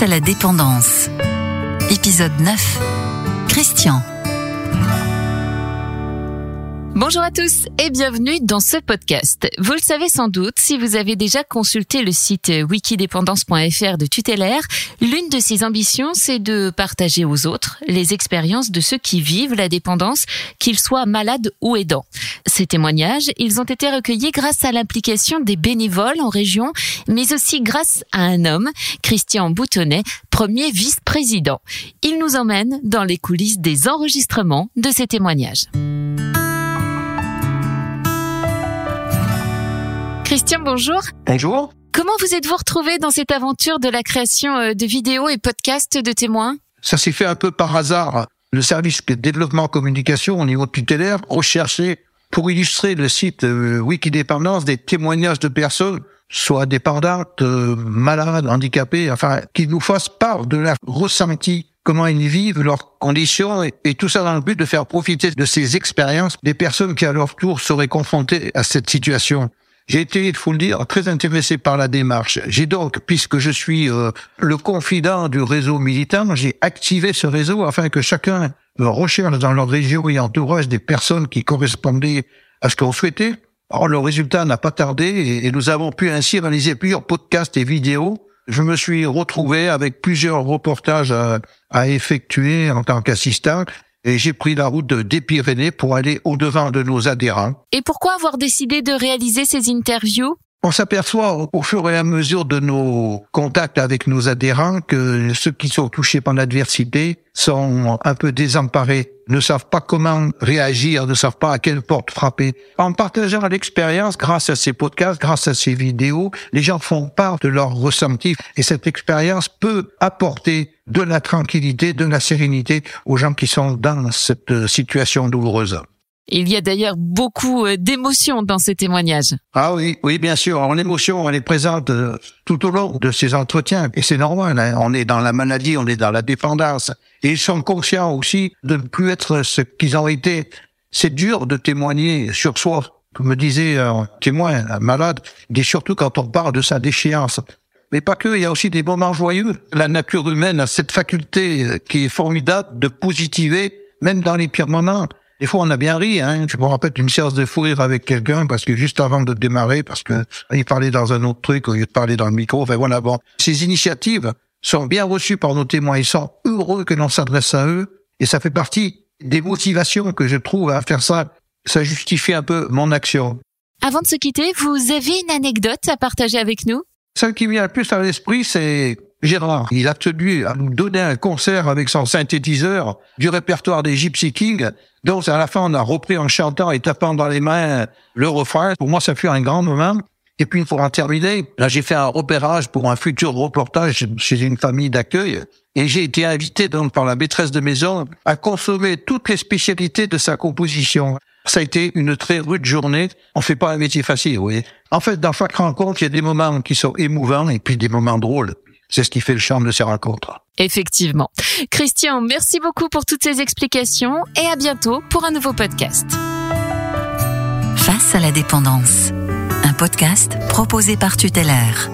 Face à la dépendance. Épisode 9. Christian. Bonjour à tous et bienvenue dans ce podcast. Vous le savez sans doute, si vous avez déjà consulté le site wikidépendance.fr de Tutélaire, l'une de ses ambitions, c'est de partager aux autres les expériences de ceux qui vivent la dépendance, qu'ils soient malades ou aidants. Ces témoignages, ils ont été recueillis grâce à l'implication des bénévoles en région, mais aussi grâce à un homme, Christian Boutonnet, premier vice-président. Il nous emmène dans les coulisses des enregistrements de ces témoignages. Christian, bonjour. Bonjour. Comment vous êtes-vous retrouvé dans cette aventure de la création euh, de vidéos et podcasts de témoins? Ça s'est fait un peu par hasard. Le service de développement communication au niveau tutélaire recherchait pour illustrer le site euh, Wikidépendance des témoignages de personnes, soit dépendantes, euh, malades, handicapées, enfin, qui nous fassent part de leur ressenti comment ils vivent, leurs conditions, et, et, tout ça dans le but de faire profiter de ces expériences des personnes qui à leur tour seraient confrontées à cette situation. J'ai été, il faut le dire, très intéressé par la démarche. J'ai donc, puisque je suis euh, le confident du réseau militant, j'ai activé ce réseau afin que chacun recherche dans leur région et entourage des personnes qui correspondaient à ce qu'on souhaitait. Or, le résultat n'a pas tardé et, et nous avons pu ainsi réaliser plusieurs podcasts et vidéos. Je me suis retrouvé avec plusieurs reportages à, à effectuer en tant qu'assistant et j'ai pris la route des Pyrénées pour aller au-devant de nos adhérents. Et pourquoi avoir décidé de réaliser ces interviews? On s'aperçoit au fur et à mesure de nos contacts avec nos adhérents que ceux qui sont touchés par l'adversité sont un peu désemparés, ne savent pas comment réagir, ne savent pas à quelle porte frapper. En partageant l'expérience grâce à ces podcasts, grâce à ces vidéos, les gens font part de leur ressenti et cette expérience peut apporter de la tranquillité, de la sérénité aux gens qui sont dans cette situation douloureuse. Il y a d'ailleurs beaucoup euh, d'émotions dans ces témoignages. Ah oui, oui, bien sûr. En émotion, elle est présente euh, tout au long de ces entretiens. Et c'est normal. Hein. On est dans la maladie, on est dans la dépendance. Et ils sont conscients aussi de ne plus être ce qu'ils ont été. C'est dur de témoigner sur soi. Comme me disait un témoin, malade, et surtout quand on parle de sa déchéance. Mais pas que, il y a aussi des moments joyeux. La nature humaine a cette faculté euh, qui est formidable de positiver, même dans les pires moments. Des fois, on a bien ri. Hein. Je me rappelle d'une séance de fou rire avec quelqu'un parce que juste avant de démarrer, parce que il parlait dans un autre truc au lieu de parler dans le micro. Enfin voilà, bon. Ces initiatives sont bien reçues par nos témoins. Ils sont heureux que l'on s'adresse à eux. Et ça fait partie des motivations que je trouve à faire ça. Ça justifie un peu mon action. Avant de se quitter, vous avez une anecdote à partager avec nous? Celle qui me vient le plus à l'esprit, c'est Gérard, il a tenu à nous donner un concert avec son synthétiseur du répertoire des Gypsy Kings. Donc, à la fin, on a repris en chantant et tapant dans les mains le refrain. Pour moi, ça fut un grand moment. Et puis, pour en terminer, là, j'ai fait un repérage pour un futur reportage chez une famille d'accueil. Et j'ai été invité donc par la maîtresse de maison à consommer toutes les spécialités de sa composition. Ça a été une très rude journée. On fait pas un métier facile, vous. En fait, dans chaque rencontre, il y a des moments qui sont émouvants et puis des moments drôles. C'est ce qui fait le charme de ces rencontres. Effectivement. Christian, merci beaucoup pour toutes ces explications et à bientôt pour un nouveau podcast. Face à la dépendance, un podcast proposé par Tutélaire.